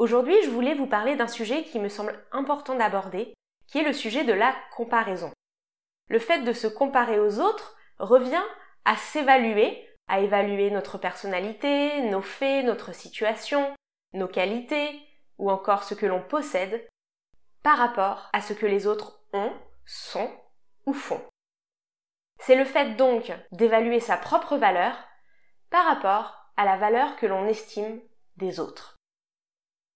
Aujourd'hui, je voulais vous parler d'un sujet qui me semble important d'aborder, qui est le sujet de la comparaison. Le fait de se comparer aux autres revient à s'évaluer, à évaluer notre personnalité, nos faits, notre situation, nos qualités, ou encore ce que l'on possède, par rapport à ce que les autres ont, sont ou font. C'est le fait donc d'évaluer sa propre valeur par rapport à la valeur que l'on estime des autres.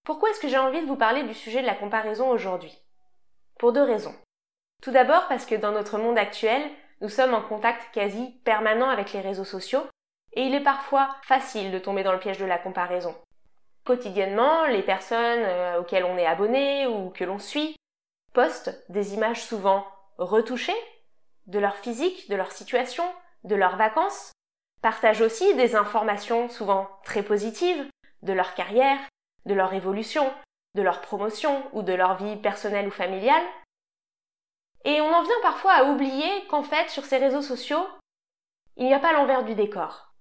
Pourquoi est-ce que j'ai envie de vous parler du sujet de la comparaison aujourd'hui? Pour deux raisons. Tout d'abord parce que dans notre monde actuel, nous sommes en contact quasi permanent avec les réseaux sociaux et il est parfois facile de tomber dans le piège de la comparaison. Quotidiennement, les personnes euh, auxquelles on est abonné ou que l'on suit postent des images souvent retouchées de leur physique, de leur situation, de leurs vacances, partagent aussi des informations souvent très positives de leur carrière, de leur évolution, de leur promotion ou de leur vie personnelle ou familiale. Et on en vient parfois à oublier qu'en fait, sur ces réseaux sociaux, il n'y a pas l'envers du décor.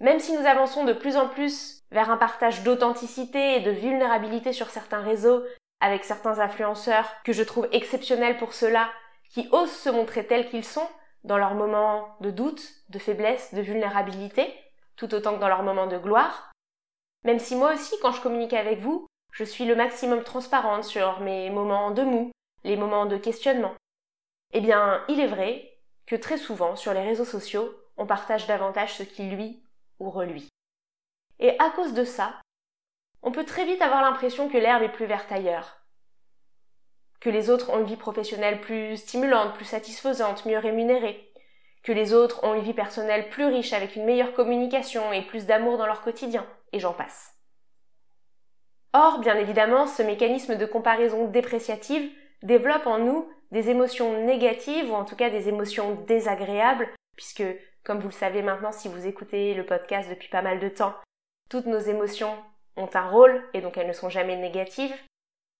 Même si nous avançons de plus en plus vers un partage d'authenticité et de vulnérabilité sur certains réseaux avec certains influenceurs que je trouve exceptionnels pour cela, qui osent se montrer tels qu'ils sont, dans leurs moments de doute, de faiblesse, de vulnérabilité, tout autant que dans leurs moments de gloire. Même si moi aussi, quand je communique avec vous, je suis le maximum transparente sur mes moments de mou, les moments de questionnement. Eh bien, il est vrai que très souvent, sur les réseaux sociaux, on partage davantage ce qui lui ou reluit. Et à cause de ça, on peut très vite avoir l'impression que l'herbe est plus verte ailleurs, que les autres ont une vie professionnelle plus stimulante, plus satisfaisante, mieux rémunérée, que les autres ont une vie personnelle plus riche avec une meilleure communication et plus d'amour dans leur quotidien, et j'en passe. Or, bien évidemment, ce mécanisme de comparaison dépréciative développe en nous des émotions négatives ou en tout cas des émotions désagréables, puisque, comme vous le savez maintenant si vous écoutez le podcast depuis pas mal de temps, toutes nos émotions ont un rôle et donc elles ne sont jamais négatives.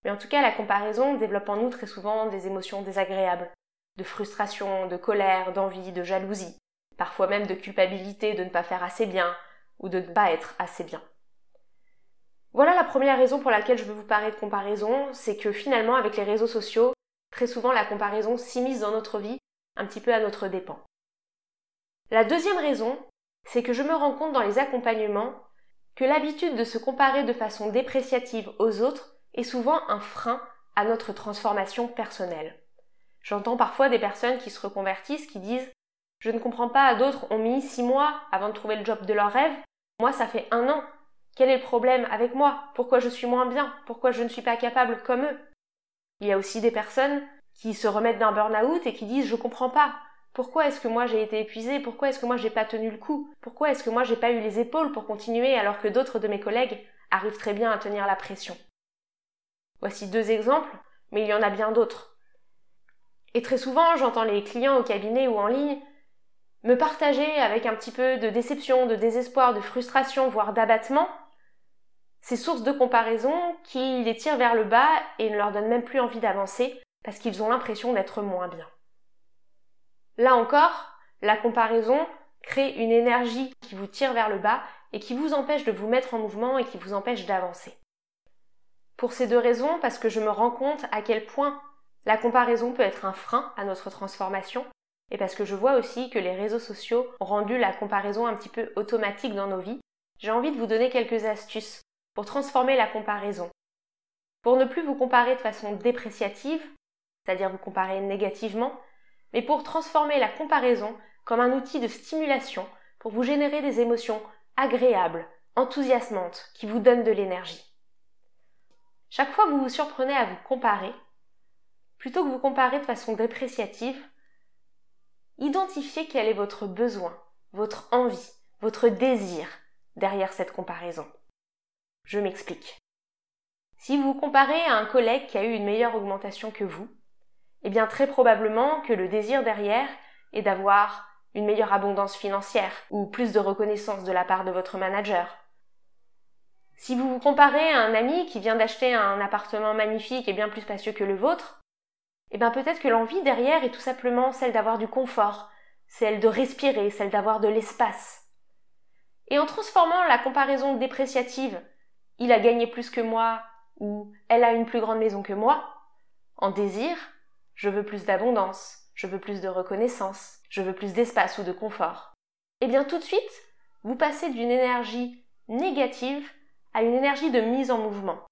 Mais en tout cas, la comparaison développe en nous très souvent des émotions désagréables, de frustration, de colère, d'envie, de jalousie, parfois même de culpabilité de ne pas faire assez bien ou de ne pas être assez bien. Voilà la première raison pour laquelle je veux vous parler de comparaison, c'est que finalement avec les réseaux sociaux, très souvent la comparaison s'immisce dans notre vie un petit peu à notre dépens. La deuxième raison, c'est que je me rends compte dans les accompagnements que l'habitude de se comparer de façon dépréciative aux autres est souvent un frein à notre transformation personnelle. J'entends parfois des personnes qui se reconvertissent qui disent Je ne comprends pas, d'autres ont mis six mois avant de trouver le job de leur rêve. Moi, ça fait un an. Quel est le problème avec moi? Pourquoi je suis moins bien? Pourquoi je ne suis pas capable comme eux Il y a aussi des personnes qui se remettent d'un burn-out et qui disent Je comprends pas. Pourquoi est-ce que moi j'ai été épuisée? Pourquoi est-ce que moi j'ai pas tenu le coup? Pourquoi est-ce que moi j'ai pas eu les épaules pour continuer alors que d'autres de mes collègues arrivent très bien à tenir la pression Voici deux exemples, mais il y en a bien d'autres. Et très souvent, j'entends les clients au cabinet ou en ligne me partager avec un petit peu de déception, de désespoir, de frustration, voire d'abattement, ces sources de comparaison qui les tirent vers le bas et ne leur donnent même plus envie d'avancer parce qu'ils ont l'impression d'être moins bien. Là encore, la comparaison crée une énergie qui vous tire vers le bas et qui vous empêche de vous mettre en mouvement et qui vous empêche d'avancer. Pour ces deux raisons, parce que je me rends compte à quel point la comparaison peut être un frein à notre transformation, et parce que je vois aussi que les réseaux sociaux ont rendu la comparaison un petit peu automatique dans nos vies, j'ai envie de vous donner quelques astuces pour transformer la comparaison. Pour ne plus vous comparer de façon dépréciative, c'est-à-dire vous comparer négativement, mais pour transformer la comparaison comme un outil de stimulation pour vous générer des émotions agréables, enthousiasmantes, qui vous donnent de l'énergie. Chaque fois que vous vous surprenez à vous comparer, plutôt que vous comparer de façon dépréciative, identifiez quel est votre besoin, votre envie, votre désir derrière cette comparaison. Je m'explique. Si vous vous comparez à un collègue qui a eu une meilleure augmentation que vous, eh bien très probablement que le désir derrière est d'avoir une meilleure abondance financière ou plus de reconnaissance de la part de votre manager. Si vous vous comparez à un ami qui vient d'acheter un appartement magnifique et bien plus spacieux que le vôtre, eh bien peut-être que l'envie derrière est tout simplement celle d'avoir du confort, celle de respirer, celle d'avoir de l'espace. Et en transformant la comparaison dépréciative il a gagné plus que moi ou elle a une plus grande maison que moi en désir, je veux plus d'abondance, je veux plus de reconnaissance, je veux plus d'espace ou de confort. Eh bien tout de suite, vous passez d'une énergie négative à une énergie de mise en mouvement,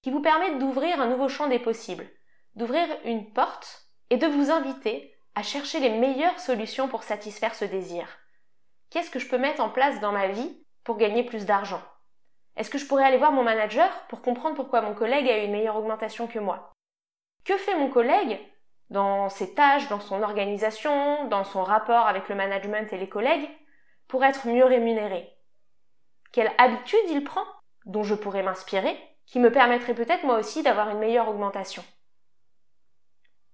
qui vous permet d'ouvrir un nouveau champ des possibles, d'ouvrir une porte et de vous inviter à chercher les meilleures solutions pour satisfaire ce désir. Qu'est-ce que je peux mettre en place dans ma vie pour gagner plus d'argent? Est-ce que je pourrais aller voir mon manager pour comprendre pourquoi mon collègue a eu une meilleure augmentation que moi? Que fait mon collègue dans ses tâches, dans son organisation, dans son rapport avec le management et les collègues pour être mieux rémunéré? Quelle habitude il prend dont je pourrais m'inspirer qui me permettrait peut-être moi aussi d'avoir une meilleure augmentation?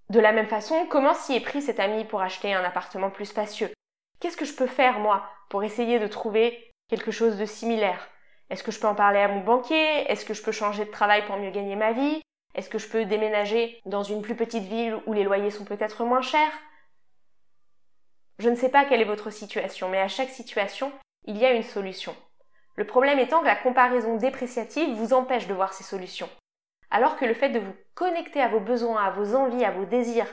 De la même façon, comment s'y est pris cet ami pour acheter un appartement plus spacieux? Qu'est-ce que je peux faire, moi, pour essayer de trouver quelque chose de similaire? Est-ce que je peux en parler à mon banquier? Est-ce que je peux changer de travail pour mieux gagner ma vie? Est-ce que je peux déménager dans une plus petite ville où les loyers sont peut-être moins chers? Je ne sais pas quelle est votre situation, mais à chaque situation, il y a une solution. Le problème étant que la comparaison dépréciative vous empêche de voir ces solutions. Alors que le fait de vous connecter à vos besoins, à vos envies, à vos désirs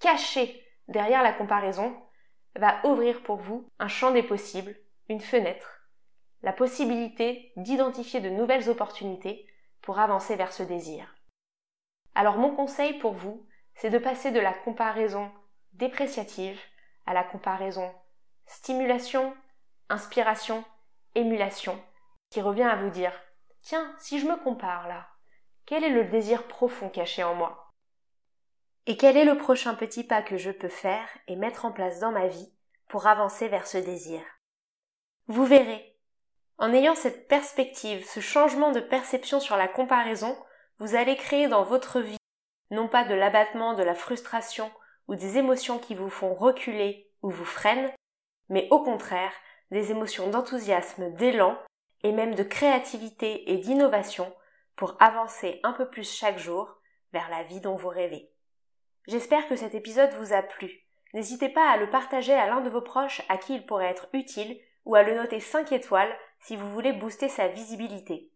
cachés derrière la comparaison va ouvrir pour vous un champ des possibles, une fenêtre, la possibilité d'identifier de nouvelles opportunités pour avancer vers ce désir. Alors mon conseil pour vous, c'est de passer de la comparaison dépréciative à la comparaison stimulation, inspiration, émulation, qui revient à vous dire Tiens, si je me compare là, quel est le désir profond caché en moi? Et quel est le prochain petit pas que je peux faire et mettre en place dans ma vie pour avancer vers ce désir? Vous verrez. En ayant cette perspective, ce changement de perception sur la comparaison, vous allez créer dans votre vie non pas de l'abattement, de la frustration ou des émotions qui vous font reculer ou vous freinent, mais au contraire des émotions d'enthousiasme, d'élan et même de créativité et d'innovation pour avancer un peu plus chaque jour vers la vie dont vous rêvez. J'espère que cet épisode vous a plu. N'hésitez pas à le partager à l'un de vos proches à qui il pourrait être utile ou à le noter 5 étoiles si vous voulez booster sa visibilité.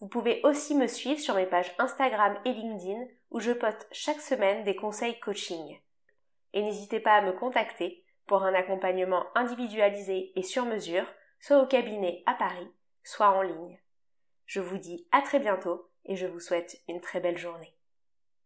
Vous pouvez aussi me suivre sur mes pages Instagram et LinkedIn où je poste chaque semaine des conseils coaching. Et n'hésitez pas à me contacter pour un accompagnement individualisé et sur mesure, soit au cabinet à Paris, soit en ligne. Je vous dis à très bientôt et je vous souhaite une très belle journée.